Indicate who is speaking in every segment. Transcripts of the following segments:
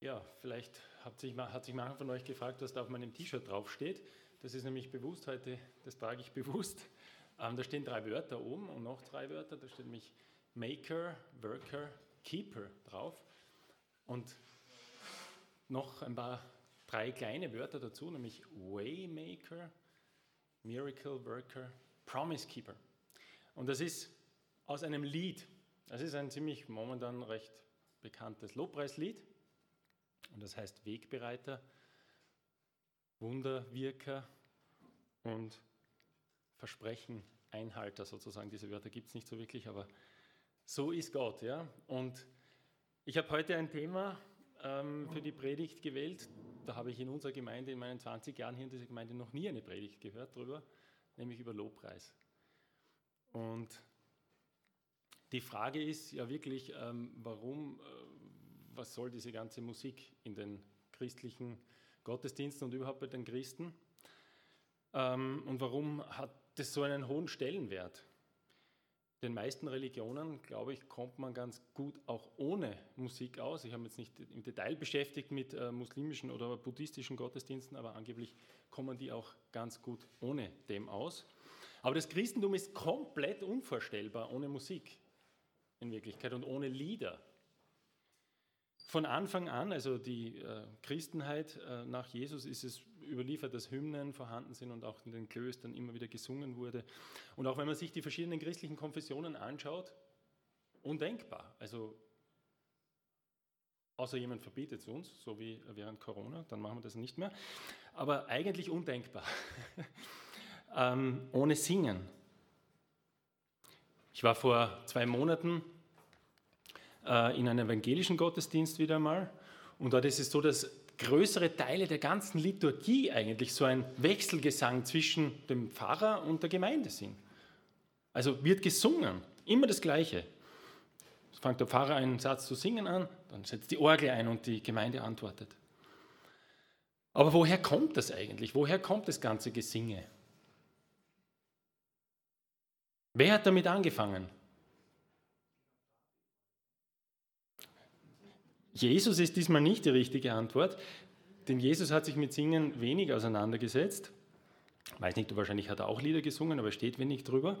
Speaker 1: Ja, vielleicht hat sich, hat sich mancher von euch gefragt, was da auf meinem T-Shirt draufsteht. Das ist nämlich bewusst heute, das trage ich bewusst. Ähm, da stehen drei Wörter oben und noch drei Wörter. Da steht nämlich Maker, Worker, Keeper drauf. Und noch ein paar, drei kleine Wörter dazu, nämlich Waymaker, Miracle Worker, Promise Keeper. Und das ist aus einem Lied. Das ist ein ziemlich momentan recht bekanntes Lobpreislied. Und das heißt Wegbereiter, Wunderwirker und Versprechen, Einhalter sozusagen. Diese Wörter gibt es nicht so wirklich, aber so ist Gott. Ja? Und ich habe heute ein Thema ähm, für die Predigt gewählt. Da habe ich in unserer Gemeinde, in meinen 20 Jahren hier in dieser Gemeinde, noch nie eine Predigt gehört darüber, nämlich über Lobpreis. Und die Frage ist ja wirklich, ähm, warum, äh, was soll diese ganze Musik in den christlichen Gottesdiensten und überhaupt bei den Christen? Ähm, und warum hat das so einen hohen Stellenwert? Den meisten Religionen, glaube ich, kommt man ganz gut auch ohne Musik aus. Ich habe mich jetzt nicht im Detail beschäftigt mit äh, muslimischen oder buddhistischen Gottesdiensten, aber angeblich kommen die auch ganz gut ohne dem aus. Aber das Christentum ist komplett unvorstellbar ohne Musik in Wirklichkeit und ohne Lieder. Von Anfang an, also die äh, Christenheit äh, nach Jesus, ist es überliefert, dass Hymnen vorhanden sind und auch in den Klöstern immer wieder gesungen wurde. Und auch wenn man sich die verschiedenen christlichen Konfessionen anschaut, undenkbar. Also außer jemand verbietet es uns, so wie während Corona, dann machen wir das nicht mehr. Aber eigentlich undenkbar. ähm, ohne Singen. Ich war vor zwei Monaten äh, in einem evangelischen Gottesdienst wieder mal und dort ist es so, dass größere Teile der ganzen Liturgie eigentlich so ein Wechselgesang zwischen dem Pfarrer und der Gemeinde sind. Also wird gesungen, immer das Gleiche. Es fängt der Pfarrer einen Satz zu singen an, dann setzt die Orgel ein und die Gemeinde antwortet. Aber woher kommt das eigentlich? Woher kommt das ganze Gesinge? Wer hat damit angefangen? Jesus ist diesmal nicht die richtige Antwort, denn Jesus hat sich mit Singen wenig auseinandergesetzt. Ich weiß nicht, wahrscheinlich hat er auch Lieder gesungen, aber steht wenig drüber.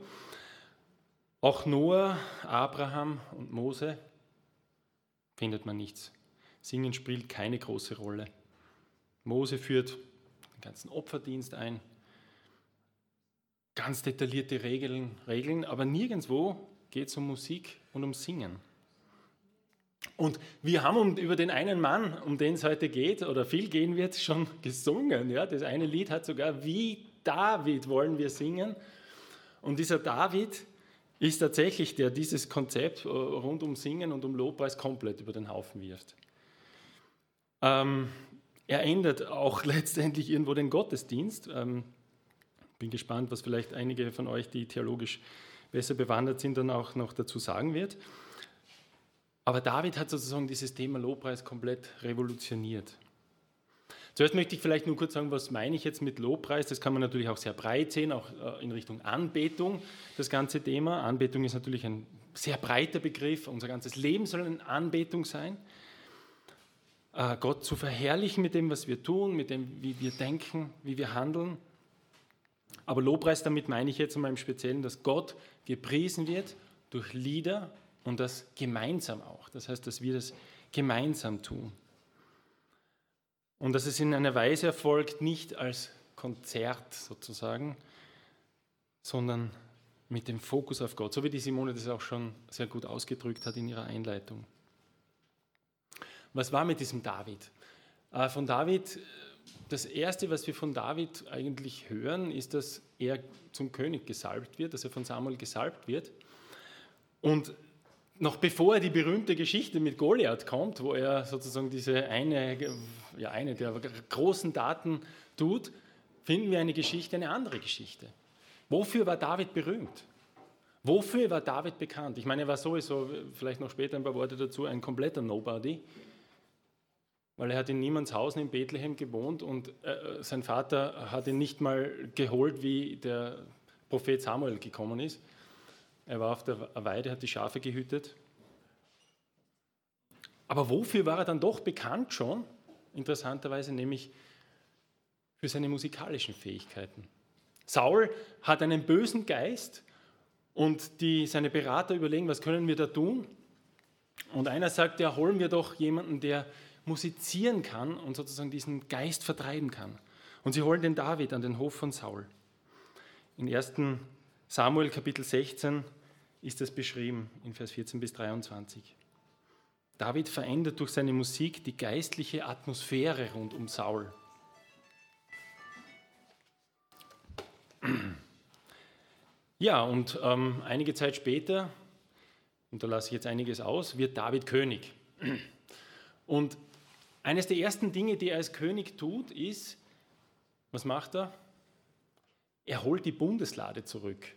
Speaker 1: Auch Noah, Abraham und Mose findet man nichts. Singen spielt keine große Rolle. Mose führt den ganzen Opferdienst ein, ganz detaillierte Regeln, Regeln aber nirgendwo geht es um Musik und um Singen. Und wir haben um, über den einen Mann, um den es heute geht oder viel gehen wird, schon gesungen. Ja? Das eine Lied hat sogar Wie David wollen wir singen. Und dieser David ist tatsächlich der dieses Konzept äh, rund um Singen und um Lobpreis komplett über den Haufen wirft. Ähm, er ändert auch letztendlich irgendwo den Gottesdienst. Ähm, bin gespannt, was vielleicht einige von euch, die theologisch besser bewandert sind, dann auch noch dazu sagen wird. Aber David hat sozusagen dieses Thema Lobpreis komplett revolutioniert. Zuerst möchte ich vielleicht nur kurz sagen, was meine ich jetzt mit Lobpreis. Das kann man natürlich auch sehr breit sehen, auch äh, in Richtung Anbetung, das ganze Thema. Anbetung ist natürlich ein sehr breiter Begriff. Unser ganzes Leben soll eine Anbetung sein. Äh, Gott zu verherrlichen mit dem, was wir tun, mit dem, wie wir denken, wie wir handeln. Aber Lobpreis, damit meine ich jetzt einmal im Speziellen, dass Gott gepriesen wird durch Lieder, und das gemeinsam auch. Das heißt, dass wir das gemeinsam tun. Und dass es in einer Weise erfolgt, nicht als Konzert sozusagen, sondern mit dem Fokus auf Gott, so wie die Simone das auch schon sehr gut ausgedrückt hat in ihrer Einleitung. Was war mit diesem David? Äh, von David, das Erste, was wir von David eigentlich hören, ist, dass er zum König gesalbt wird, dass er von Samuel gesalbt wird. Und noch bevor die berühmte Geschichte mit Goliath kommt, wo er sozusagen diese eine, ja, eine der großen Daten tut, finden wir eine Geschichte, eine andere Geschichte. Wofür war David berühmt? Wofür war David bekannt? Ich meine, er war sowieso, vielleicht noch später ein paar Worte dazu, ein kompletter Nobody, weil er hat in niemands Haus in Bethlehem gewohnt und äh, sein Vater hat ihn nicht mal geholt, wie der Prophet Samuel gekommen ist. Er war auf der Weide, hat die Schafe gehütet. Aber wofür war er dann doch bekannt schon? Interessanterweise nämlich für seine musikalischen Fähigkeiten. Saul hat einen bösen Geist und die, seine Berater überlegen, was können wir da tun? Und einer sagt, ja, holen wir doch jemanden, der musizieren kann und sozusagen diesen Geist vertreiben kann. Und sie holen den David an den Hof von Saul. In 1. Samuel Kapitel 16 ist das beschrieben, in Vers 14 bis 23. David verändert durch seine Musik die geistliche Atmosphäre rund um Saul. Ja, und ähm, einige Zeit später, und da lasse ich jetzt einiges aus, wird David König. Und eines der ersten Dinge, die er als König tut, ist, was macht er? Er holt die Bundeslade zurück.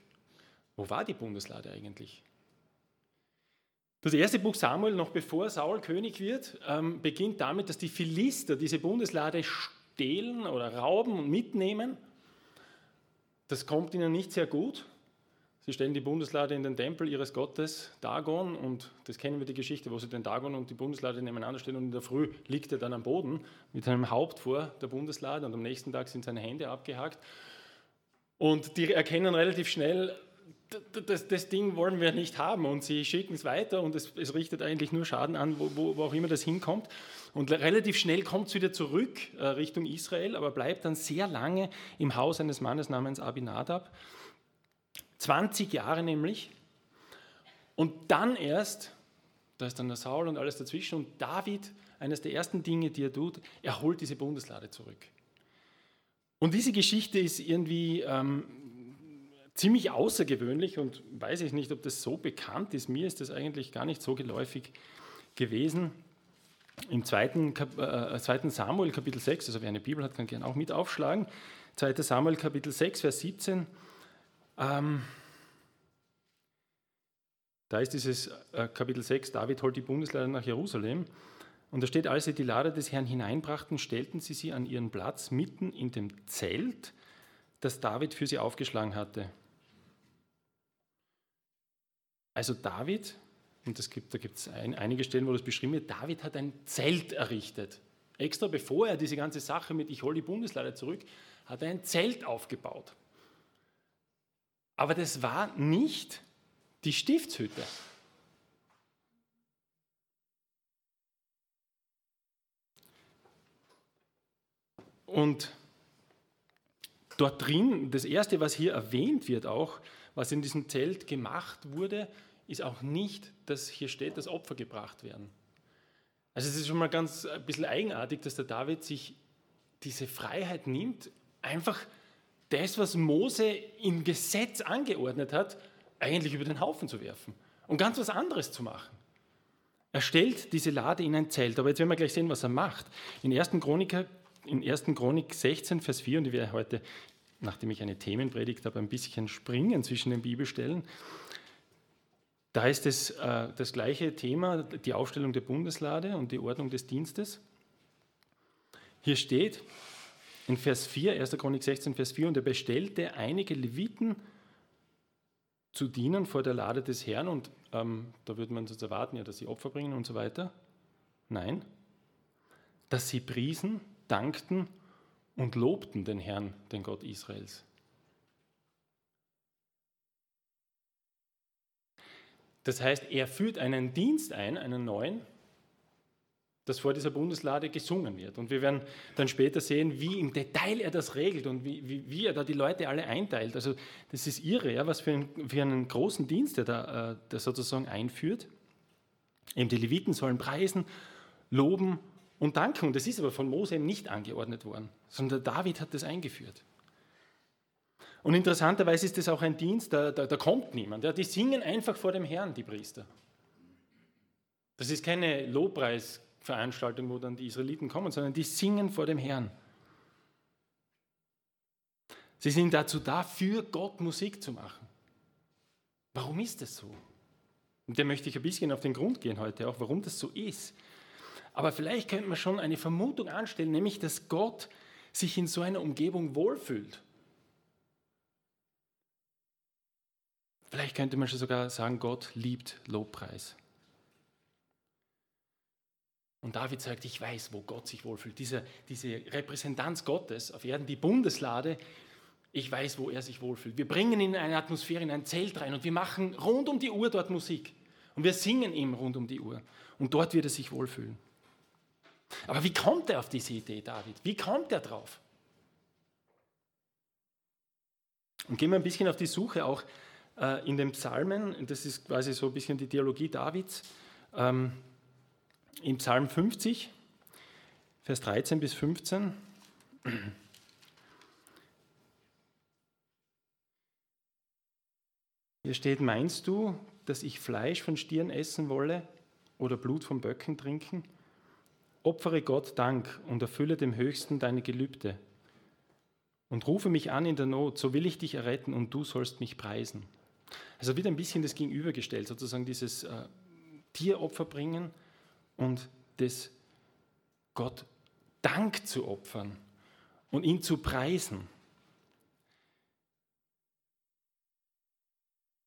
Speaker 1: Wo war die Bundeslade eigentlich? Das erste Buch Samuel, noch bevor Saul König wird, ähm, beginnt damit, dass die Philister diese Bundeslade stehlen oder rauben und mitnehmen. Das kommt ihnen nicht sehr gut. Sie stellen die Bundeslade in den Tempel ihres Gottes Dagon und das kennen wir die Geschichte, wo sie den Dagon und die Bundeslade nebeneinander stellen und in der Früh liegt er dann am Boden mit seinem Haupt vor der Bundeslade und am nächsten Tag sind seine Hände abgehakt. Und die erkennen relativ schnell, das, das, Ding wollen wir nicht haben und sie schicken es weiter und es, es, richtet eigentlich nur Schaden an, wo, wo, auch immer das hinkommt. Und relativ schnell kommt es wieder zurück äh, Richtung Israel, aber bleibt dann sehr lange im Haus eines Mannes namens Abinadab. 20 Jahre nämlich. Und dann erst, da ist dann der Saul und alles dazwischen und David, eines der ersten Dinge, die er tut, er holt diese Bundeslade zurück. Und diese Geschichte ist irgendwie ähm, ziemlich außergewöhnlich und weiß ich nicht, ob das so bekannt ist. Mir ist das eigentlich gar nicht so geläufig gewesen. Im zweiten, äh, zweiten Samuel Kapitel 6, also wer eine Bibel hat, kann gerne auch mit aufschlagen. 2. Samuel Kapitel 6, Vers 17. Ähm, da ist dieses äh, Kapitel 6, David holt die Bundeslade nach Jerusalem. Und da steht, als sie die Lade des Herrn hineinbrachten, stellten sie sie an ihren Platz mitten in dem Zelt, das David für sie aufgeschlagen hatte. Also David, und das gibt, da gibt es ein, einige Stellen, wo das beschrieben wird, David hat ein Zelt errichtet. Extra bevor er diese ganze Sache mit Ich hole die Bundeslade zurück, hat er ein Zelt aufgebaut. Aber das war nicht die Stiftshütte. Und dort drin, das Erste, was hier erwähnt wird auch, was in diesem Zelt gemacht wurde, ist auch nicht, dass hier steht, dass Opfer gebracht werden. Also es ist schon mal ganz ein bisschen eigenartig, dass der David sich diese Freiheit nimmt, einfach das, was Mose im Gesetz angeordnet hat, eigentlich über den Haufen zu werfen und ganz was anderes zu machen. Er stellt diese Lade in ein Zelt. Aber jetzt werden wir gleich sehen, was er macht. In 1. Chronik, in 1. Chronik 16, Vers 4, und ich werde heute nachdem ich eine Themenpredigt habe, ein bisschen springen zwischen den Bibelstellen. Da ist es äh, das gleiche Thema, die Aufstellung der Bundeslade und die Ordnung des Dienstes. Hier steht in Vers 4, 1. Chronik 16, Vers 4, und er bestellte einige Leviten zu dienen vor der Lade des Herrn und ähm, da würde man sonst erwarten, ja, dass sie Opfer bringen und so weiter. Nein, dass sie priesen, dankten und lobten den Herrn, den Gott Israels. Das heißt, er führt einen Dienst ein, einen neuen, dass vor dieser Bundeslade gesungen wird. Und wir werden dann später sehen, wie im Detail er das regelt und wie, wie, wie er da die Leute alle einteilt. Also das ist irre, ja, was für, ein, für einen großen Dienst er da äh, der sozusagen einführt. Eben die Leviten sollen preisen, loben und danken. Und das ist aber von Mose nicht angeordnet worden, sondern David hat das eingeführt. Und interessanterweise ist das auch ein Dienst, da, da, da kommt niemand. Ja, die singen einfach vor dem Herrn, die Priester. Das ist keine Lobpreisveranstaltung, wo dann die Israeliten kommen, sondern die singen vor dem Herrn. Sie sind dazu da, für Gott Musik zu machen. Warum ist das so? Und da möchte ich ein bisschen auf den Grund gehen heute auch, warum das so ist. Aber vielleicht könnte man schon eine Vermutung anstellen, nämlich dass Gott sich in so einer Umgebung wohlfühlt. Vielleicht könnte man schon sogar sagen, Gott liebt Lobpreis. Und David sagt, ich weiß, wo Gott sich wohlfühlt. Diese, diese Repräsentanz Gottes auf Erden, die Bundeslade, ich weiß, wo er sich wohlfühlt. Wir bringen ihn in eine Atmosphäre, in ein Zelt rein und wir machen rund um die Uhr dort Musik. Und wir singen ihm rund um die Uhr. Und dort wird er sich wohlfühlen. Aber wie kommt er auf diese Idee, David? Wie kommt er drauf? Und gehen wir ein bisschen auf die Suche auch äh, in den Psalmen. Das ist quasi so ein bisschen die Theologie Davids. Ähm, Im Psalm 50, Vers 13 bis 15. Hier steht, meinst du, dass ich Fleisch von Stieren essen wolle oder Blut von Böcken trinken? Opfere Gott Dank und erfülle dem Höchsten deine Gelübde. Und rufe mich an in der Not, so will ich dich erretten und du sollst mich preisen. Also wird ein bisschen das Gegenübergestellt, sozusagen dieses äh, Tieropfer bringen und das Gott Dank zu opfern und ihn zu preisen.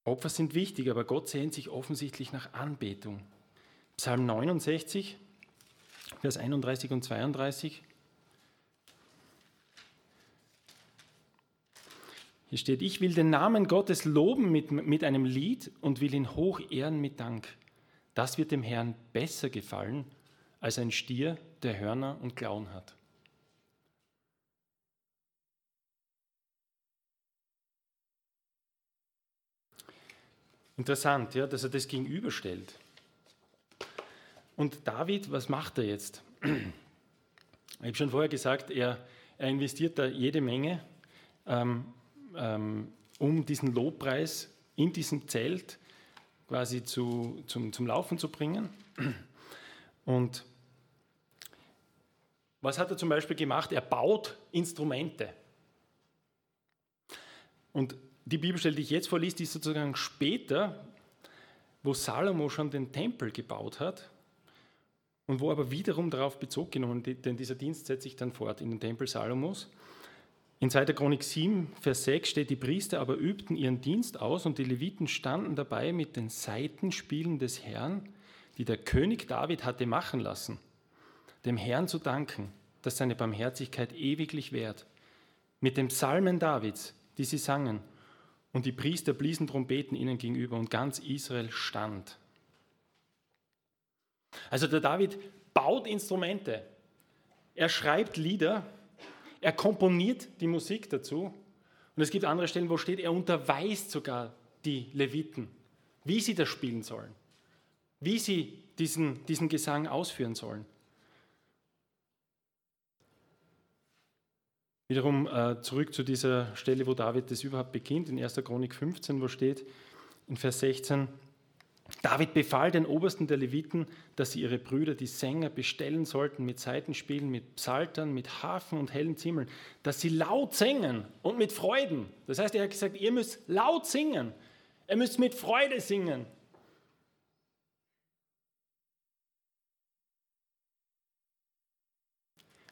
Speaker 1: Opfer sind wichtig, aber Gott sehnt sich offensichtlich nach Anbetung. Psalm 69, Vers 31 und 32. Hier steht, ich will den Namen Gottes loben mit, mit einem Lied und will ihn hoch ehren mit Dank. Das wird dem Herrn besser gefallen als ein Stier, der Hörner und Klauen hat. Interessant, ja, dass er das gegenüberstellt. Und David, was macht er jetzt? Ich habe schon vorher gesagt, er, er investiert da jede Menge, ähm, ähm, um diesen Lobpreis in diesem Zelt quasi zu, zum, zum Laufen zu bringen. Und was hat er zum Beispiel gemacht? Er baut Instrumente. Und die Bibelstelle, die ich jetzt vorliest, ist sozusagen später, wo Salomo schon den Tempel gebaut hat und wo aber wiederum darauf Bezug genommen denn dieser Dienst setzt sich dann fort in den Tempel Salomos. In 2. Chronik 7, Vers 6 steht, die Priester aber übten ihren Dienst aus und die Leviten standen dabei mit den Seitenspielen des Herrn, die der König David hatte machen lassen, dem Herrn zu danken, dass seine Barmherzigkeit ewiglich währt, mit den Psalmen Davids, die sie sangen und die Priester bliesen Trompeten ihnen gegenüber und ganz Israel stand. Also der David baut Instrumente, er schreibt Lieder, er komponiert die Musik dazu und es gibt andere Stellen, wo steht, er unterweist sogar die Leviten, wie sie das spielen sollen, wie sie diesen, diesen Gesang ausführen sollen. Wiederum äh, zurück zu dieser Stelle, wo David das überhaupt beginnt, in 1. Chronik 15, wo steht in Vers 16, David befahl den Obersten der Leviten, dass sie ihre Brüder, die Sänger, bestellen sollten mit Seitenspielen, mit Psaltern, mit Hafen und hellen Zimmeln, dass sie laut singen und mit Freuden. Das heißt, er hat gesagt, ihr müsst laut singen, ihr müsst mit Freude singen.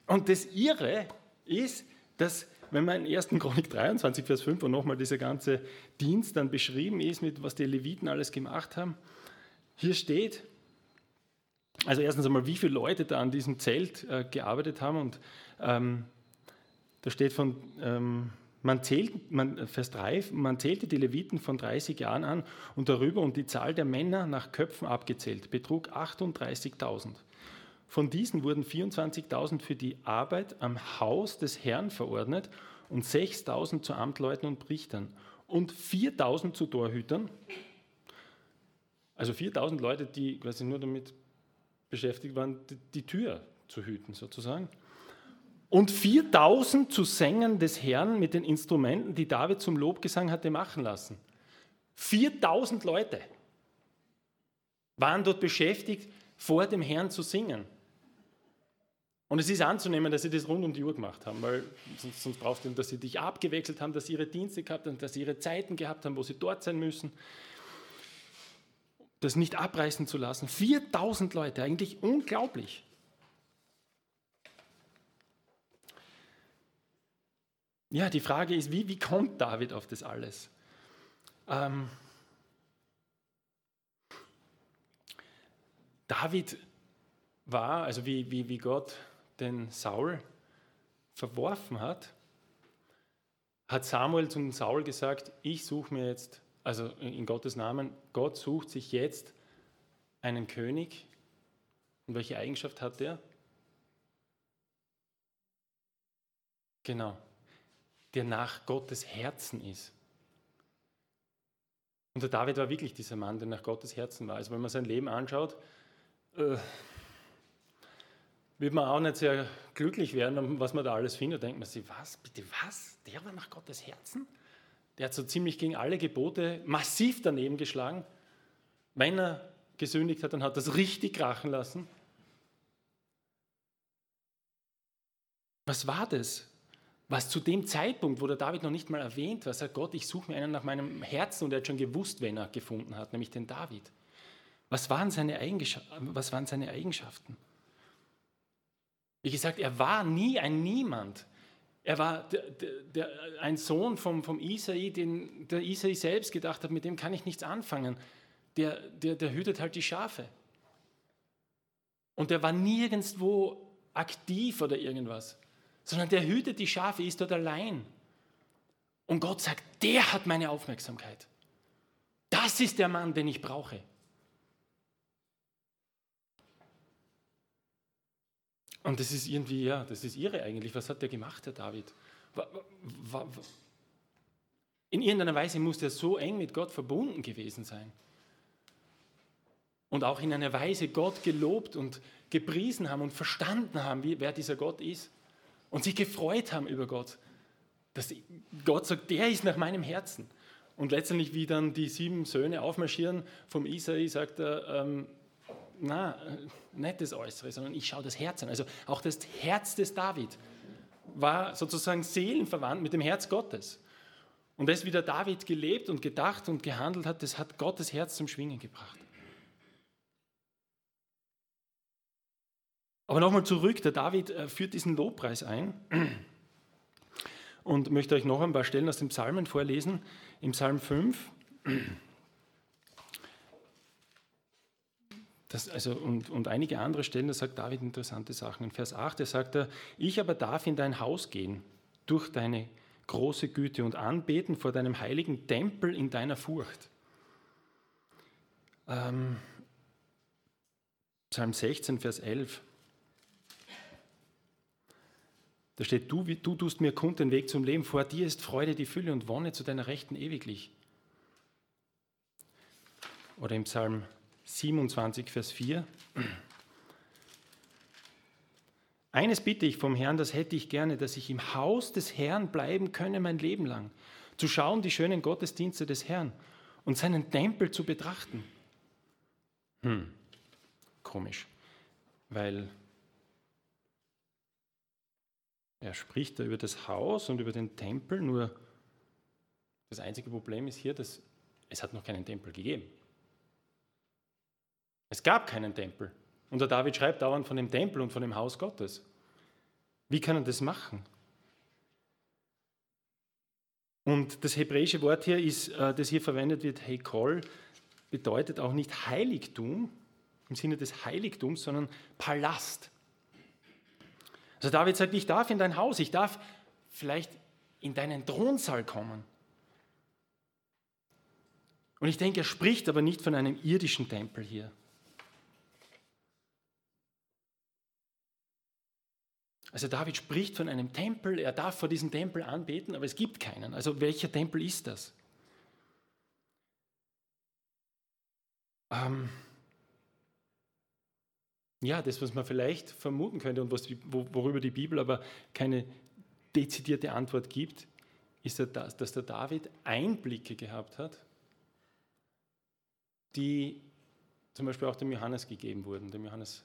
Speaker 1: Und das Irre ist, dass wenn man in 1. Chronik 23, Vers 5 und nochmal dieser ganze Dienst dann beschrieben ist, mit was die Leviten alles gemacht haben, hier steht, also erstens einmal, wie viele Leute da an diesem Zelt äh, gearbeitet haben und ähm, da steht von, ähm, man zählt, man, Vers 3, man zählte die Leviten von 30 Jahren an und darüber und die Zahl der Männer nach Köpfen abgezählt betrug 38.000. Von diesen wurden 24.000 für die Arbeit am Haus des Herrn verordnet und 6.000 zu Amtleuten und Richtern und 4.000 zu Torhütern. Also 4.000 Leute, die quasi nur damit beschäftigt waren, die Tür zu hüten sozusagen. Und 4.000 zu Sängern des Herrn mit den Instrumenten, die David zum Lobgesang hatte machen lassen. 4.000 Leute waren dort beschäftigt, vor dem Herrn zu singen. Und es ist anzunehmen, dass sie das rund um die Uhr gemacht haben, weil sonst, sonst brauchst du, dass sie dich abgewechselt haben, dass sie ihre Dienste gehabt haben, dass sie ihre Zeiten gehabt haben, wo sie dort sein müssen. Das nicht abreißen zu lassen. 4000 Leute, eigentlich unglaublich. Ja, die Frage ist, wie, wie kommt David auf das alles? Ähm, David war, also wie, wie, wie Gott den Saul verworfen hat, hat Samuel zum Saul gesagt, ich suche mir jetzt, also in Gottes Namen, Gott sucht sich jetzt einen König. Und welche Eigenschaft hat der? Genau, der nach Gottes Herzen ist. Und der David war wirklich dieser Mann, der nach Gottes Herzen war. Also wenn man sein Leben anschaut, äh, wird man auch nicht sehr glücklich werden, was man da alles findet. Da denkt man sich, was, bitte was? Der war nach Gottes Herzen? Der hat so ziemlich gegen alle Gebote massiv daneben geschlagen. Wenn er gesündigt hat, dann hat das richtig krachen lassen. Was war das? Was zu dem Zeitpunkt, wo der David noch nicht mal erwähnt war, sagt Gott, ich suche mir einen nach meinem Herzen und er hat schon gewusst, wen er gefunden hat, nämlich den David. Was waren seine, was waren seine Eigenschaften? Wie gesagt, er war nie ein Niemand. Er war der, der, der, ein Sohn vom, vom Isai, den der Isai selbst gedacht hat, mit dem kann ich nichts anfangen. Der, der, der hütet halt die Schafe. Und er war nirgendwo aktiv oder irgendwas, sondern der hütet die Schafe, ist dort allein. Und Gott sagt, der hat meine Aufmerksamkeit. Das ist der Mann, den ich brauche. Und das ist irgendwie, ja, das ist irre eigentlich. Was hat der gemacht, der David? In irgendeiner Weise muss der so eng mit Gott verbunden gewesen sein. Und auch in einer Weise Gott gelobt und gepriesen haben und verstanden haben, wer dieser Gott ist. Und sich gefreut haben über Gott. Dass Gott sagt, der ist nach meinem Herzen. Und letztendlich, wie dann die sieben Söhne aufmarschieren vom Isai, sagt er, ähm, na, nicht das Äußere, sondern ich schaue das Herz an. Also auch das Herz des David war sozusagen seelenverwandt mit dem Herz Gottes. Und das, wie der David gelebt und gedacht und gehandelt hat, das hat Gottes Herz zum Schwingen gebracht. Aber nochmal zurück, der David äh, führt diesen Lobpreis ein und möchte euch noch ein paar Stellen aus dem Psalmen vorlesen. Im Psalm 5 Das, also, und, und einige andere Stellen, da sagt David interessante Sachen. In Vers 8, da sagt er, ich aber darf in dein Haus gehen, durch deine große Güte und anbeten vor deinem heiligen Tempel in deiner Furcht. Ähm, Psalm 16, Vers 11. Da steht, du, du tust mir kund den Weg zum Leben, vor dir ist Freude die Fülle und Wonne zu deiner Rechten ewiglich. Oder im Psalm 27, Vers 4. Eines bitte ich vom Herrn, das hätte ich gerne, dass ich im Haus des Herrn bleiben könne mein Leben lang, zu schauen die schönen Gottesdienste des Herrn und seinen Tempel zu betrachten. Hm, komisch, weil er spricht da über das Haus und über den Tempel, nur das einzige Problem ist hier, dass es hat noch keinen Tempel gegeben. Es gab keinen Tempel. Und der David schreibt dauernd von dem Tempel und von dem Haus Gottes. Wie kann er das machen? Und das hebräische Wort hier ist, äh, das hier verwendet wird, Heikol, bedeutet auch nicht Heiligtum im Sinne des Heiligtums, sondern Palast. Also David sagt, ich darf in dein Haus, ich darf vielleicht in deinen Thronsaal kommen. Und ich denke, er spricht aber nicht von einem irdischen Tempel hier. Also David spricht von einem Tempel, er darf vor diesem Tempel anbeten, aber es gibt keinen. Also welcher Tempel ist das? Ähm ja, das, was man vielleicht vermuten könnte und was, worüber die Bibel aber keine dezidierte Antwort gibt, ist, das, dass der David Einblicke gehabt hat, die zum Beispiel auch dem Johannes gegeben wurden, dem Johannes,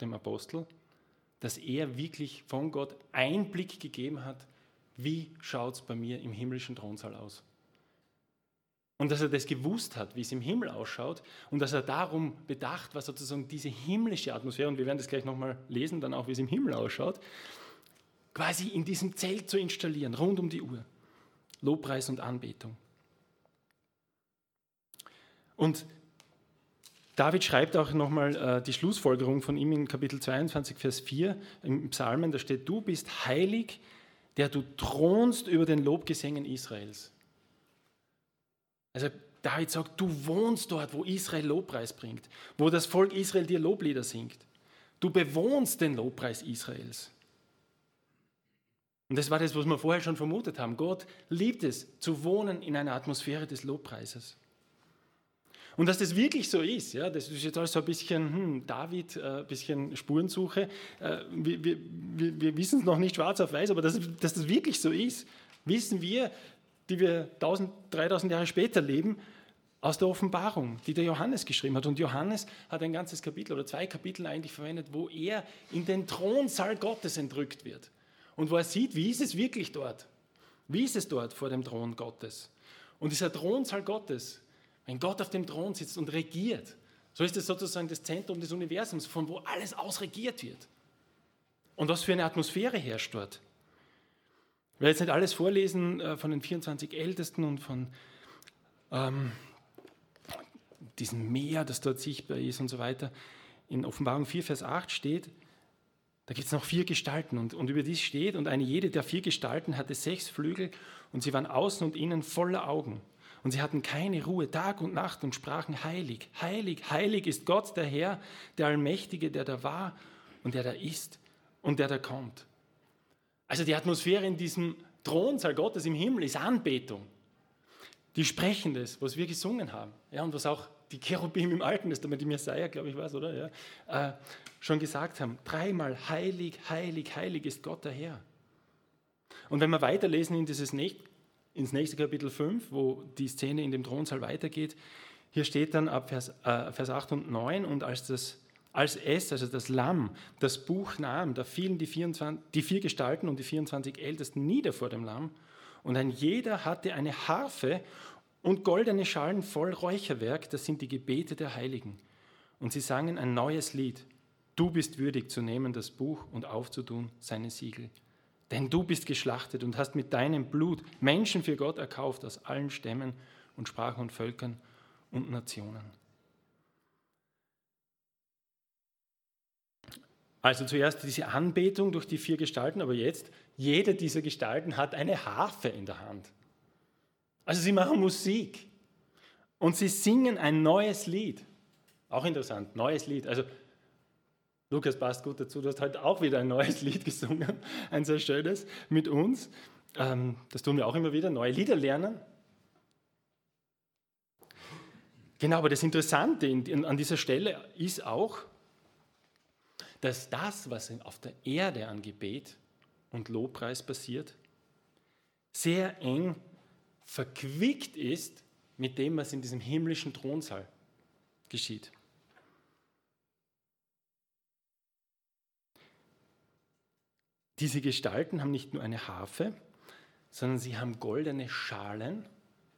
Speaker 1: dem Apostel dass er wirklich von Gott Einblick gegeben hat, wie schaut es bei mir im himmlischen Thronsaal aus. Und dass er das gewusst hat, wie es im Himmel ausschaut und dass er darum bedacht war, sozusagen diese himmlische Atmosphäre, und wir werden das gleich nochmal lesen, dann auch, wie es im Himmel ausschaut, quasi in diesem Zelt zu installieren, rund um die Uhr. Lobpreis und Anbetung. Und David schreibt auch nochmal äh, die Schlussfolgerung von ihm in Kapitel 22, Vers 4 im Psalmen, da steht, du bist heilig, der du thronst über den Lobgesängen Israels. Also David sagt, du wohnst dort, wo Israel Lobpreis bringt, wo das Volk Israel dir Loblieder singt. Du bewohnst den Lobpreis Israels. Und das war das, was wir vorher schon vermutet haben. Gott liebt es, zu wohnen in einer Atmosphäre des Lobpreises. Und dass das wirklich so ist, ja, das ist jetzt alles so ein bisschen hm, David, äh, ein bisschen Spurensuche. Äh, wir, wir, wir, wissen es noch nicht schwarz auf weiß, aber dass, dass das wirklich so ist, wissen wir, die wir 1000, 3000 Jahre später leben, aus der Offenbarung, die der Johannes geschrieben hat. Und Johannes hat ein ganzes Kapitel oder zwei Kapitel eigentlich verwendet, wo er in den Thronsaal Gottes entrückt wird. Und wo er sieht, wie ist es wirklich dort? Wie ist es dort vor dem Thron Gottes? Und dieser Thronsaal Gottes, wenn Gott auf dem Thron sitzt und regiert, so ist es sozusagen das Zentrum des Universums, von wo alles aus regiert wird. Und was für eine Atmosphäre herrscht dort. Ich werde jetzt nicht alles vorlesen äh, von den 24 Ältesten und von ähm, diesem Meer, das dort sichtbar ist und so weiter. In Offenbarung 4, Vers 8 steht, da gibt es noch vier Gestalten und, und über dies steht, und eine jede der vier Gestalten hatte sechs Flügel und sie waren außen und innen voller Augen. Und sie hatten keine Ruhe Tag und Nacht und sprachen, heilig, heilig, heilig ist Gott der Herr, der Allmächtige, der da war und der da ist und der da kommt. Also die Atmosphäre in diesem Thronsaal Gottes im Himmel ist Anbetung. Die sprechen das, was wir gesungen haben ja, und was auch die Cherubim im Alten Testament, die Messiah, glaube ich, war es, oder? Ja, äh, schon gesagt haben. Dreimal heilig, heilig, heilig ist Gott der Herr. Und wenn wir weiterlesen in dieses ins nächste Kapitel 5, wo die Szene in dem Thronsaal weitergeht, hier steht dann ab Vers, äh, Vers 8 und 9, und als, das, als es, also das Lamm, das Buch nahm, da fielen die, 24, die vier Gestalten und die 24 Ältesten nieder vor dem Lamm, und ein jeder hatte eine Harfe und goldene Schalen voll Räucherwerk, das sind die Gebete der Heiligen. Und sie sangen ein neues Lied. Du bist würdig zu nehmen das Buch und aufzutun seine Siegel. Denn du bist geschlachtet und hast mit deinem Blut Menschen für Gott erkauft aus allen Stämmen und Sprachen und Völkern und Nationen. Also zuerst diese Anbetung durch die vier Gestalten, aber jetzt, jede dieser Gestalten hat eine Harfe in der Hand. Also sie machen Musik und sie singen ein neues Lied. Auch interessant, neues Lied. Also Lukas passt gut dazu, du hast heute auch wieder ein neues Lied gesungen, ein sehr schönes mit uns. Ähm, das tun wir auch immer wieder, neue Lieder lernen. Genau, aber das Interessante an dieser Stelle ist auch, dass das, was auf der Erde an Gebet und Lobpreis passiert, sehr eng verquickt ist mit dem, was in diesem himmlischen Thronsaal geschieht. Diese Gestalten haben nicht nur eine Harfe, sondern sie haben goldene Schalen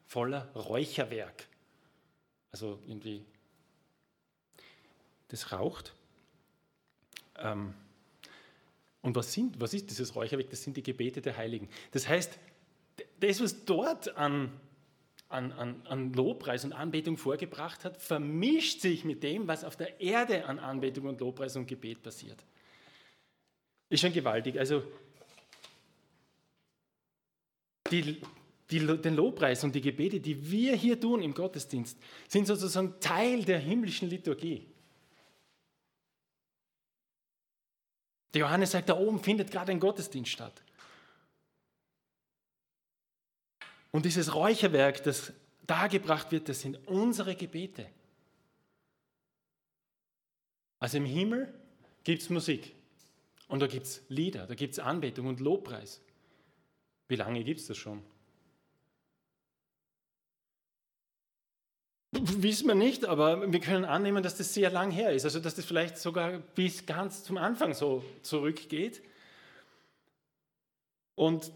Speaker 1: voller Räucherwerk. Also irgendwie, das raucht. Ähm, und was, sind, was ist dieses Räucherwerk? Das sind die Gebete der Heiligen. Das heißt, das, was dort an, an, an, an Lobpreis und Anbetung vorgebracht hat, vermischt sich mit dem, was auf der Erde an Anbetung und Lobpreis und Gebet passiert. Ist schon gewaltig. Also die, die, den Lobpreis und die Gebete, die wir hier tun im Gottesdienst, sind sozusagen Teil der himmlischen Liturgie. Der Johannes sagt, da oben findet gerade ein Gottesdienst statt. Und dieses Räucherwerk, das dargebracht wird, das sind unsere Gebete. Also im Himmel gibt es Musik und da gibt es Lieder, da gibt es Anbetung und Lobpreis. Wie lange gibt es das schon? Wissen wir nicht, aber wir können annehmen, dass das sehr lang her ist. Also, dass das vielleicht sogar bis ganz zum Anfang so zurückgeht. Und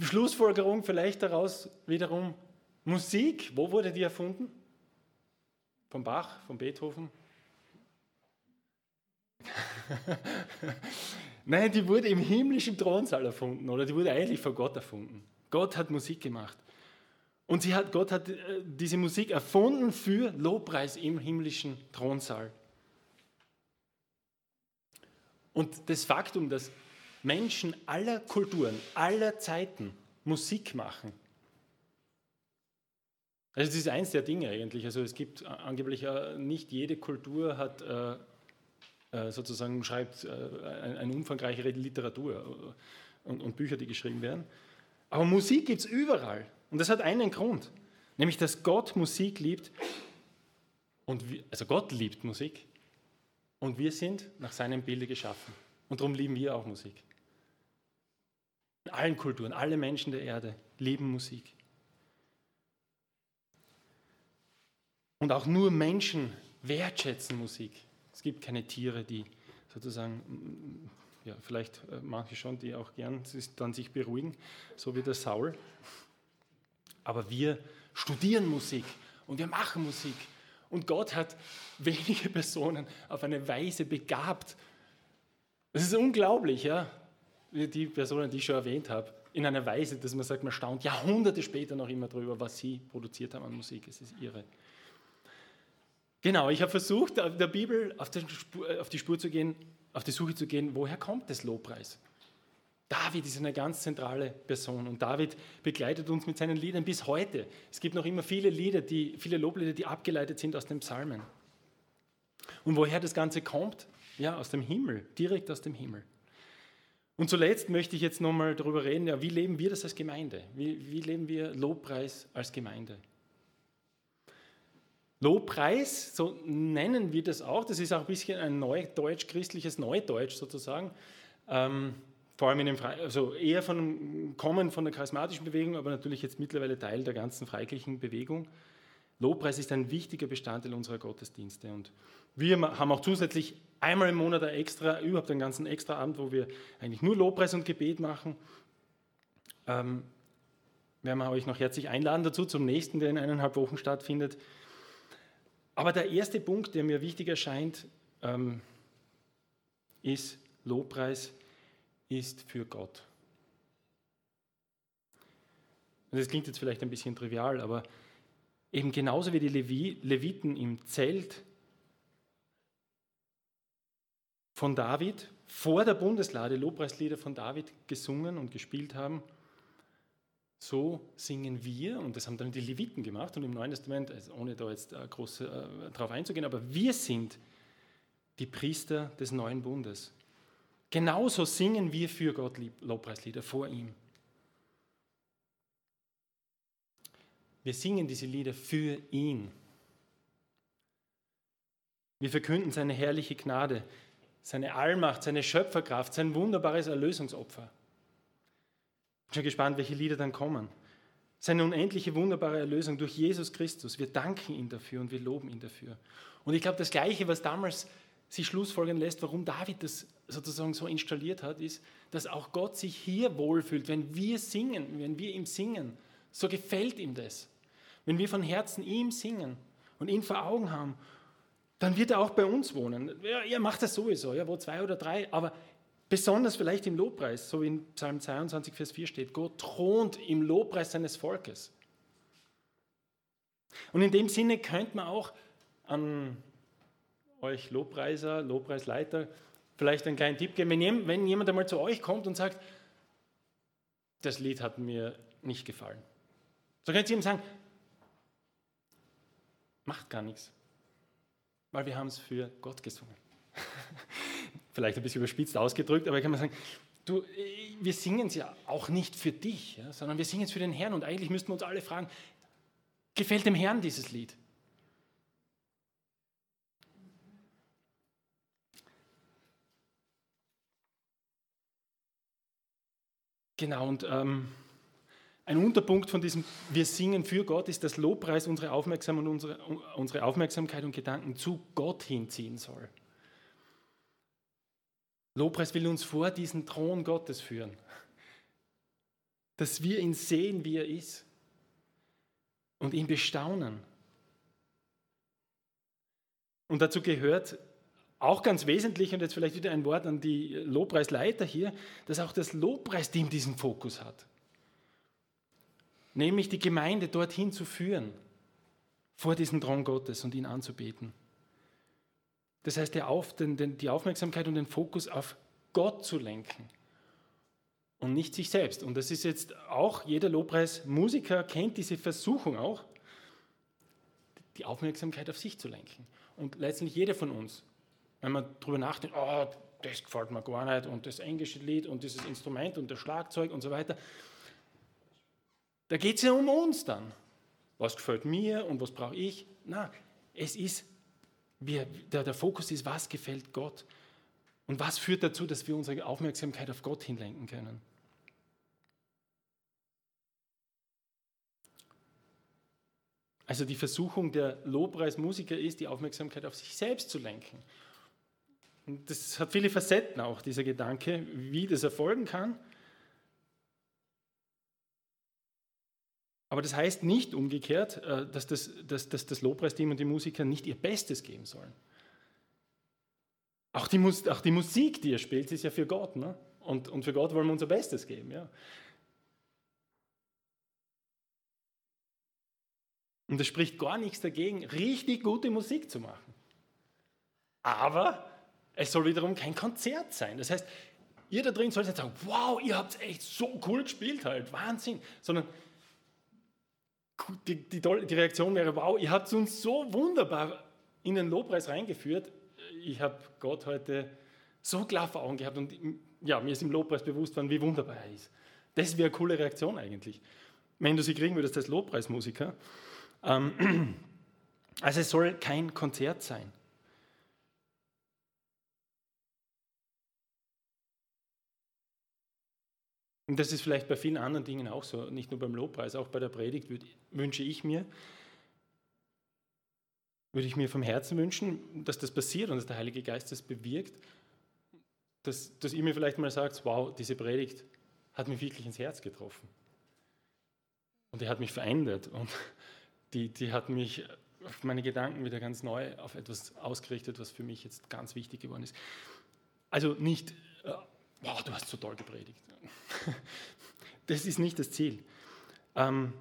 Speaker 1: Schlussfolgerung vielleicht daraus wiederum, Musik, wo wurde die erfunden? Von Bach, von Beethoven? Nein, die wurde im himmlischen Thronsaal erfunden oder die wurde eigentlich von Gott erfunden. Gott hat Musik gemacht. Und sie hat, Gott hat äh, diese Musik erfunden für Lobpreis im himmlischen Thronsaal. Und das Faktum, dass Menschen aller Kulturen, aller Zeiten Musik machen, also das ist eins der Dinge eigentlich. Also es gibt angeblich nicht jede Kultur hat äh, äh, sozusagen schreibt eine umfangreichere Literatur und, und Bücher, die geschrieben werden. Aber Musik gibt es überall. Und das hat einen Grund, nämlich dass Gott Musik liebt. Und wir, also Gott liebt Musik. Und wir sind nach seinem Bilde geschaffen. Und darum lieben wir auch Musik. In allen Kulturen, alle Menschen der Erde lieben Musik. Und auch nur Menschen wertschätzen Musik. Es gibt keine Tiere, die sozusagen ja, vielleicht äh, manche schon, die auch gern dann sich beruhigen, so wie der Saul. Aber wir studieren Musik und wir machen Musik. Und Gott hat wenige Personen auf eine Weise begabt. Das ist unglaublich, ja. Die Personen, die ich schon erwähnt habe, in einer Weise, dass man sagt, man staunt Jahrhunderte später noch immer darüber, was sie produziert haben an Musik. Es ist irre. Genau, ich habe versucht, der Bibel auf die Spur zu gehen, auf die Suche zu gehen, woher kommt das Lobpreis? David ist eine ganz zentrale Person und David begleitet uns mit seinen Liedern bis heute. Es gibt noch immer viele Lieder, die, viele Loblieder, die abgeleitet sind aus den Psalmen. Und woher das Ganze kommt? Ja, aus dem Himmel, direkt aus dem Himmel. Und zuletzt möchte ich jetzt nochmal darüber reden, ja, wie leben wir das als Gemeinde? Wie, wie leben wir Lobpreis als Gemeinde? Lobpreis, so nennen wir das auch, das ist auch ein bisschen ein neudeutsch, christliches Neudeutsch sozusagen, ähm, vor allem in dem also eher von Kommen von der charismatischen Bewegung, aber natürlich jetzt mittlerweile Teil der ganzen freikirchlichen Bewegung. Lobpreis ist ein wichtiger Bestandteil unserer Gottesdienste und wir haben auch zusätzlich einmal im Monat ein extra, überhaupt einen ganzen extra Abend, wo wir eigentlich nur Lobpreis und Gebet machen. Ähm, werden wir euch noch herzlich einladen dazu zum nächsten, der in eineinhalb Wochen stattfindet. Aber der erste Punkt, der mir wichtig erscheint, ähm, ist, Lobpreis ist für Gott. Und das klingt jetzt vielleicht ein bisschen trivial, aber eben genauso wie die Levi, Leviten im Zelt von David vor der Bundeslade Lobpreislieder von David gesungen und gespielt haben, so singen wir, und das haben dann die Leviten gemacht, und im Neuen Testament, also ohne da jetzt äh, groß äh, drauf einzugehen, aber wir sind die Priester des neuen Bundes. Genauso singen wir für Gott Lobpreislieder vor ihm. Wir singen diese Lieder für ihn. Wir verkünden seine herrliche Gnade, seine Allmacht, seine Schöpferkraft, sein wunderbares Erlösungsopfer bin schon gespannt, welche Lieder dann kommen. Seine unendliche, wunderbare Erlösung durch Jesus Christus. Wir danken ihm dafür und wir loben ihn dafür. Und ich glaube, das Gleiche, was damals sich schlussfolgern lässt, warum David das sozusagen so installiert hat, ist, dass auch Gott sich hier wohlfühlt, wenn wir singen, wenn wir ihm singen. So gefällt ihm das. Wenn wir von Herzen ihm singen und ihn vor Augen haben, dann wird er auch bei uns wohnen. Er macht das sowieso, ja, wo zwei oder drei, aber Besonders vielleicht im Lobpreis, so wie in Psalm 22, Vers 4 steht, Gott thront im Lobpreis seines Volkes. Und in dem Sinne könnte man auch an euch Lobpreiser, Lobpreisleiter vielleicht einen kleinen Tipp geben. Wenn, wenn jemand einmal zu euch kommt und sagt, das Lied hat mir nicht gefallen, so könnt ihr ihm sagen, macht gar nichts, weil wir haben es für Gott gesungen vielleicht ein bisschen überspitzt ausgedrückt, aber ich kann mal sagen, du, wir singen es ja auch nicht für dich, ja, sondern wir singen es für den Herrn und eigentlich müssten wir uns alle fragen, gefällt dem Herrn dieses Lied? Genau, und ähm, ein Unterpunkt von diesem Wir singen für Gott ist, dass Lobpreis unsere, Aufmerksam und unsere, unsere Aufmerksamkeit und Gedanken zu Gott hinziehen soll. Lobpreis will uns vor diesen Thron Gottes führen, dass wir ihn sehen, wie er ist und ihn bestaunen. Und dazu gehört auch ganz wesentlich, und jetzt vielleicht wieder ein Wort an die Lobpreisleiter hier, dass auch das Lobpreisteam diesen Fokus hat. nämlich die Gemeinde dorthin zu führen, vor diesen Thron Gottes und ihn anzubeten. Das heißt, die Aufmerksamkeit und den Fokus auf Gott zu lenken und nicht sich selbst. Und das ist jetzt auch, jeder Lobpreismusiker kennt diese Versuchung auch, die Aufmerksamkeit auf sich zu lenken. Und letztlich jeder von uns, wenn man darüber nachdenkt, oh, das gefällt mir gar nicht und das englische Lied und dieses Instrument und das Schlagzeug und so weiter, da geht es ja um uns dann. Was gefällt mir und was brauche ich? Na, es ist, wir, der, der Fokus ist, was gefällt Gott und was führt dazu, dass wir unsere Aufmerksamkeit auf Gott hinlenken können. Also die Versuchung der Lobpreismusiker ist, die Aufmerksamkeit auf sich selbst zu lenken. Und das hat viele Facetten auch, dieser Gedanke, wie das erfolgen kann. Aber das heißt nicht umgekehrt, äh, dass das, dass, dass das Lobpreisteam und die Musiker nicht ihr Bestes geben sollen. Auch die, auch die Musik, die ihr spielt, ist ja für Gott. Ne? Und, und für Gott wollen wir unser Bestes geben. Ja? Und es spricht gar nichts dagegen, richtig gute Musik zu machen. Aber es soll wiederum kein Konzert sein. Das heißt, ihr da drin sollt nicht sagen, wow, ihr habt echt so cool gespielt halt, Wahnsinn. Sondern die, die, die Reaktion wäre, wow, ihr habt uns so wunderbar in den Lobpreis reingeführt. Ich habe Gott heute so klar vor Augen gehabt und ja, mir ist im Lobpreis bewusst worden, wie wunderbar er ist. Das wäre eine coole Reaktion eigentlich, wenn du sie kriegen würdest als Lobpreismusiker. Ähm, also es soll kein Konzert sein. Und das ist vielleicht bei vielen anderen Dingen auch so, nicht nur beim Lobpreis, auch bei der Predigt wünsche ich mir, würde ich mir vom Herzen wünschen, dass das passiert und dass der Heilige Geist das bewirkt, dass, dass ihr mir vielleicht mal sagt, wow, diese Predigt hat mich wirklich ins Herz getroffen. Und die hat mich verändert. Und die, die hat mich auf meine Gedanken wieder ganz neu auf etwas ausgerichtet, was für mich jetzt ganz wichtig geworden ist. Also nicht, äh, wow, du hast so toll gepredigt. Das ist nicht das Ziel. Ähm,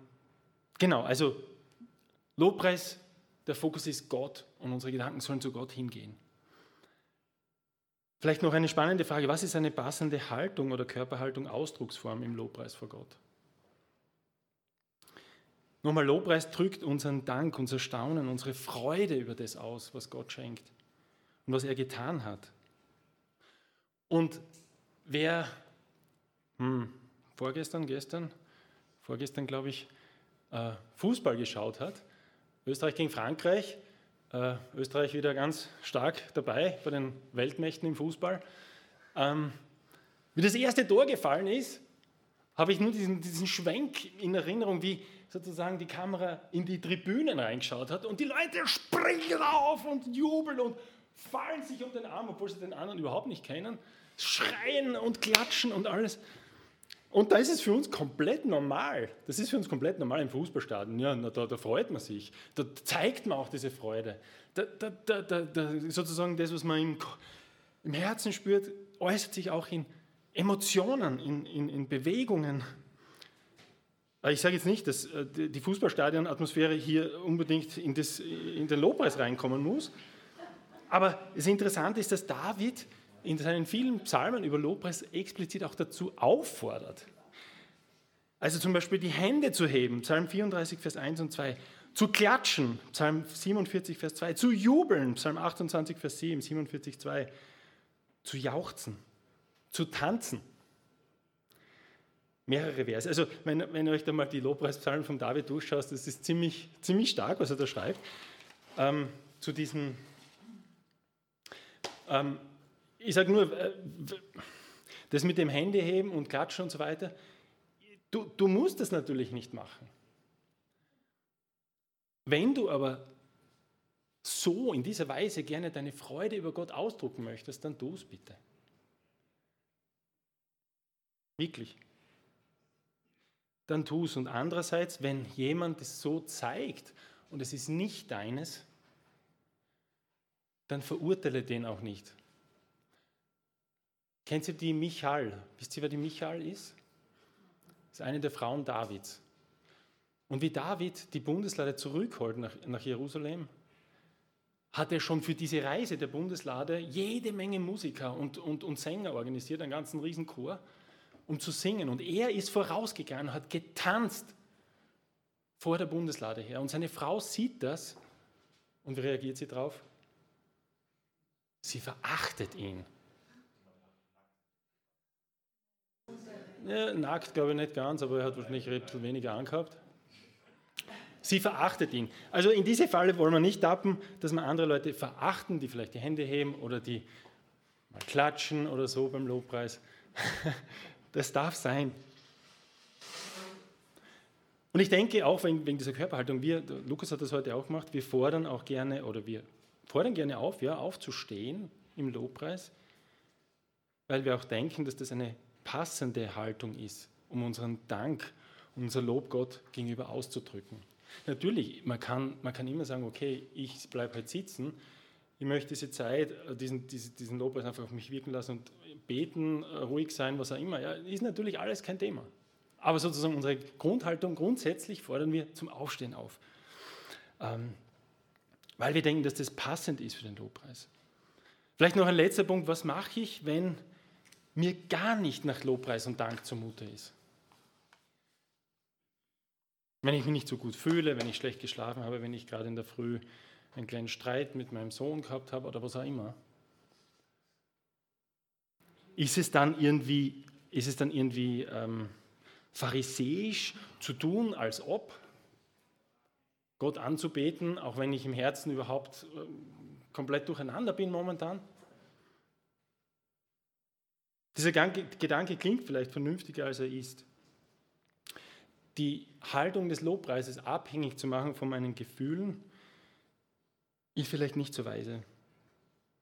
Speaker 1: genau, also Lobpreis, der Fokus ist Gott und unsere Gedanken sollen zu Gott hingehen. Vielleicht noch eine spannende Frage, was ist eine passende Haltung oder Körperhaltung, Ausdrucksform im Lobpreis vor Gott? Nochmal, Lobpreis drückt unseren Dank, unser Staunen, unsere Freude über das aus, was Gott schenkt und was er getan hat. Und wer hm, vorgestern, gestern, vorgestern glaube ich, äh, Fußball geschaut hat, Österreich gegen Frankreich, äh, Österreich wieder ganz stark dabei bei den Weltmächten im Fußball. Ähm, wie das erste Tor gefallen ist, habe ich nur diesen, diesen Schwenk in Erinnerung, wie sozusagen die Kamera in die Tribünen reingeschaut hat und die Leute springen auf und jubeln und fallen sich um den Arm, obwohl sie den anderen überhaupt nicht kennen, schreien und klatschen und alles. Und da ist es für uns komplett normal. Das ist für uns komplett normal im Fußballstadion. Ja, da, da freut man sich. Da zeigt man auch diese Freude. Da, da, da sozusagen das, was man im, im Herzen spürt, äußert sich auch in Emotionen, in, in, in Bewegungen. Ich sage jetzt nicht, dass äh, die Fußballstadion-Atmosphäre hier unbedingt in, das, in den Lobpreis reinkommen muss. Aber das Interessante ist, dass David in seinen vielen Psalmen über Lobpreis explizit auch dazu auffordert. Also zum Beispiel die Hände zu heben, Psalm 34, Vers 1 und 2, zu klatschen, Psalm 47, Vers 2, zu jubeln, Psalm 28, Vers 7, 47, 2, zu jauchzen, zu tanzen mehrere Verse. Also wenn, wenn ihr euch da mal die Lobpreispsalmen von David durchschaut, das ist ziemlich, ziemlich stark, was er da schreibt. Ähm, zu diesen, ähm, ich sage nur, äh, das mit dem Händeheben und Klatschen und so weiter, du, du musst das natürlich nicht machen. Wenn du aber so in dieser Weise gerne deine Freude über Gott ausdrucken möchtest, dann tu es bitte. Wirklich dann tu es. Und andererseits, wenn jemand es so zeigt und es ist nicht deines, dann verurteile den auch nicht. Kennt ihr die Michal? Wisst ihr, wer die Michal ist? Das ist eine der Frauen Davids. Und wie David die Bundeslade zurückholt nach, nach Jerusalem, hat er schon für diese Reise der Bundeslade jede Menge Musiker und, und, und Sänger organisiert, einen ganzen Riesenchor, um zu singen. Und er ist vorausgegangen, hat getanzt vor der Bundeslade her. Und seine Frau sieht das und wie reagiert sie darauf? Sie verachtet ihn. Ja, nackt glaube ich nicht ganz, aber er hat wahrscheinlich ein bisschen weniger angehabt. Sie verachtet ihn. Also in diese Falle wollen wir nicht tappen, dass wir andere Leute verachten, die vielleicht die Hände heben oder die mal klatschen oder so beim Lobpreis. Das darf sein. Und ich denke auch wegen, wegen dieser Körperhaltung, wir, Lukas hat das heute auch gemacht, wir fordern auch gerne oder wir fordern gerne auf, ja, aufzustehen im Lobpreis, weil wir auch denken, dass das eine passende Haltung ist, um unseren Dank, unser Lob Gott gegenüber auszudrücken. Natürlich, man kann, man kann immer sagen, okay, ich bleibe halt sitzen, ich möchte diese Zeit, diesen, diesen, diesen Lobpreis einfach auf mich wirken lassen und beten, ruhig sein, was auch immer. Ja, ist natürlich alles kein Thema. Aber sozusagen unsere Grundhaltung, grundsätzlich fordern wir zum Aufstehen auf. Ähm, weil wir denken, dass das passend ist für den Lobpreis. Vielleicht noch ein letzter Punkt, was mache ich, wenn mir gar nicht nach Lobpreis und Dank zumute ist? Wenn ich mich nicht so gut fühle, wenn ich schlecht geschlafen habe, wenn ich gerade in der Früh einen kleinen Streit mit meinem Sohn gehabt habe oder was auch immer. Ist es dann irgendwie, ist es dann irgendwie ähm, pharisäisch zu tun, als ob Gott anzubeten, auch wenn ich im Herzen überhaupt äh, komplett durcheinander bin momentan? Dieser Gedanke klingt vielleicht vernünftiger, als er ist. Die Haltung des Lobpreises abhängig zu machen von meinen Gefühlen, ist vielleicht nicht so weise.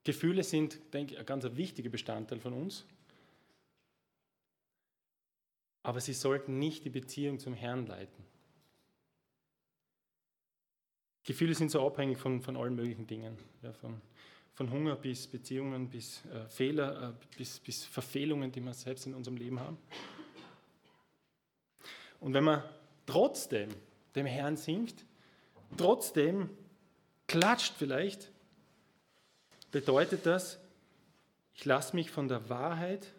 Speaker 1: Gefühle sind, denke ich, ein ganz wichtiger Bestandteil von uns. Aber sie sollten nicht die Beziehung zum Herrn leiten. Gefühle sind so abhängig von, von allen möglichen Dingen. Ja, von, von Hunger bis Beziehungen, bis äh, Fehler, äh, bis, bis Verfehlungen, die wir selbst in unserem Leben haben. Und wenn man trotzdem dem Herrn singt, trotzdem klatscht vielleicht, bedeutet das, ich lasse mich von der Wahrheit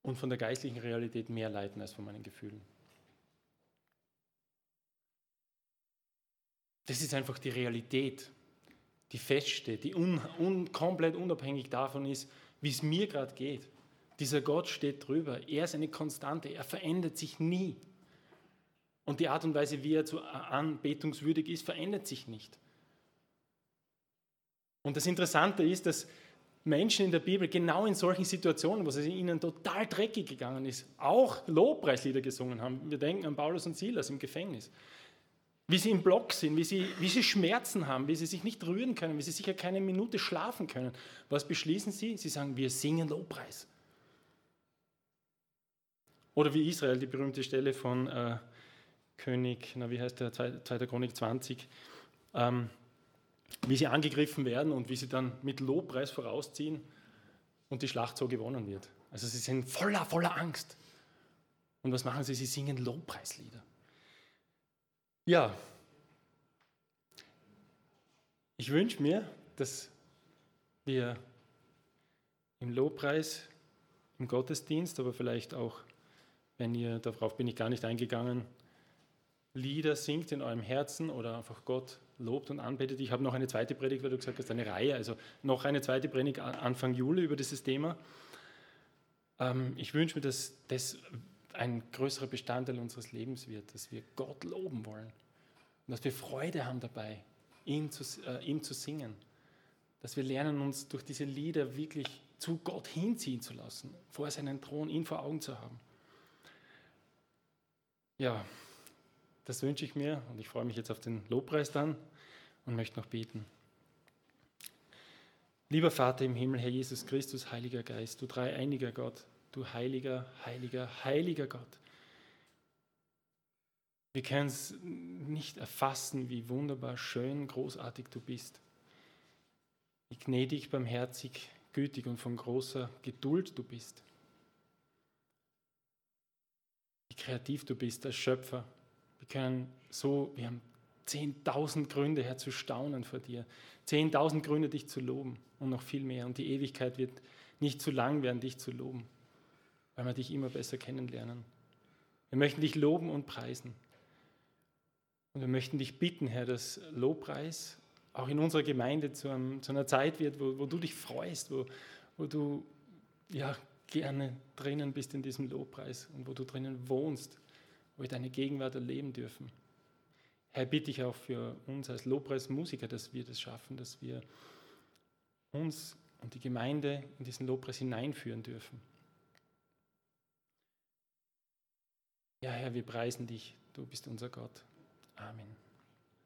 Speaker 1: und von der geistlichen Realität mehr leiten als von meinen Gefühlen. Das ist einfach die Realität, die feststeht, die un, un, komplett unabhängig davon ist, wie es mir gerade geht. Dieser Gott steht drüber. Er ist eine Konstante. Er verändert sich nie. Und die Art und Weise, wie er zu anbetungswürdig ist, verändert sich nicht. Und das Interessante ist, dass Menschen in der Bibel genau in solchen Situationen, wo es ihnen total dreckig gegangen ist, auch Lobpreislieder gesungen haben. Wir denken an Paulus und Silas im Gefängnis. Wie sie im Block sind, wie sie, wie sie Schmerzen haben, wie sie sich nicht rühren können, wie sie sicher keine Minute schlafen können. Was beschließen sie? Sie sagen, wir singen Lobpreis. Oder wie Israel, die berühmte Stelle von äh, König, na, wie heißt der, 2. Chronik 20, ähm, wie sie angegriffen werden und wie sie dann mit Lobpreis vorausziehen und die Schlacht so gewonnen wird. Also sie sind voller, voller Angst. Und was machen sie? Sie singen Lobpreislieder. Ja, ich wünsche mir, dass wir im Lobpreis, im Gottesdienst, aber vielleicht auch, wenn ihr, darauf bin ich gar nicht eingegangen, Lieder singt in eurem Herzen oder einfach Gott lobt und anbetet. Ich habe noch eine zweite Predigt, weil du gesagt hast, eine Reihe, also noch eine zweite Predigt Anfang Juli über dieses Thema. Ähm, ich wünsche mir, dass das ein größerer Bestandteil unseres Lebens wird, dass wir Gott loben wollen und dass wir Freude haben dabei, ihm zu, äh, ihm zu singen. Dass wir lernen, uns durch diese Lieder wirklich zu Gott hinziehen zu lassen, vor seinen Thron, ihn vor Augen zu haben. Ja, das wünsche ich mir und ich freue mich jetzt auf den Lobpreis dann und möchte noch beten. Lieber Vater im Himmel, Herr Jesus Christus, Heiliger Geist, du dreieiniger Gott, du heiliger, heiliger, heiliger Gott. Wir können es nicht erfassen, wie wunderbar, schön, großartig du bist. Wie gnädig, barmherzig, gütig und von großer Geduld du bist. Wie kreativ du bist als Schöpfer Wir können so, wir haben 10.000 Gründe, Herr, zu staunen vor dir. 10.000 Gründe, dich zu loben und noch viel mehr. Und die Ewigkeit wird nicht zu lang werden, dich zu loben, weil wir dich immer besser kennenlernen. Wir möchten dich loben und preisen. Und wir möchten dich bitten, Herr, dass Lobpreis auch in unserer Gemeinde zu, einem, zu einer Zeit wird, wo, wo, du dich freust, wo, wo du ja, gerne drinnen bist in diesem Lobpreis und wo du drinnen wohnst, wo wir deine Gegenwart erleben dürfen. Herr, bitte ich auch für uns als Lobpreismusiker, dass wir das schaffen, dass wir uns und die Gemeinde in diesen Lobpreis hineinführen dürfen. Ja, Herr, wir preisen dich. Du bist unser Gott. Amen.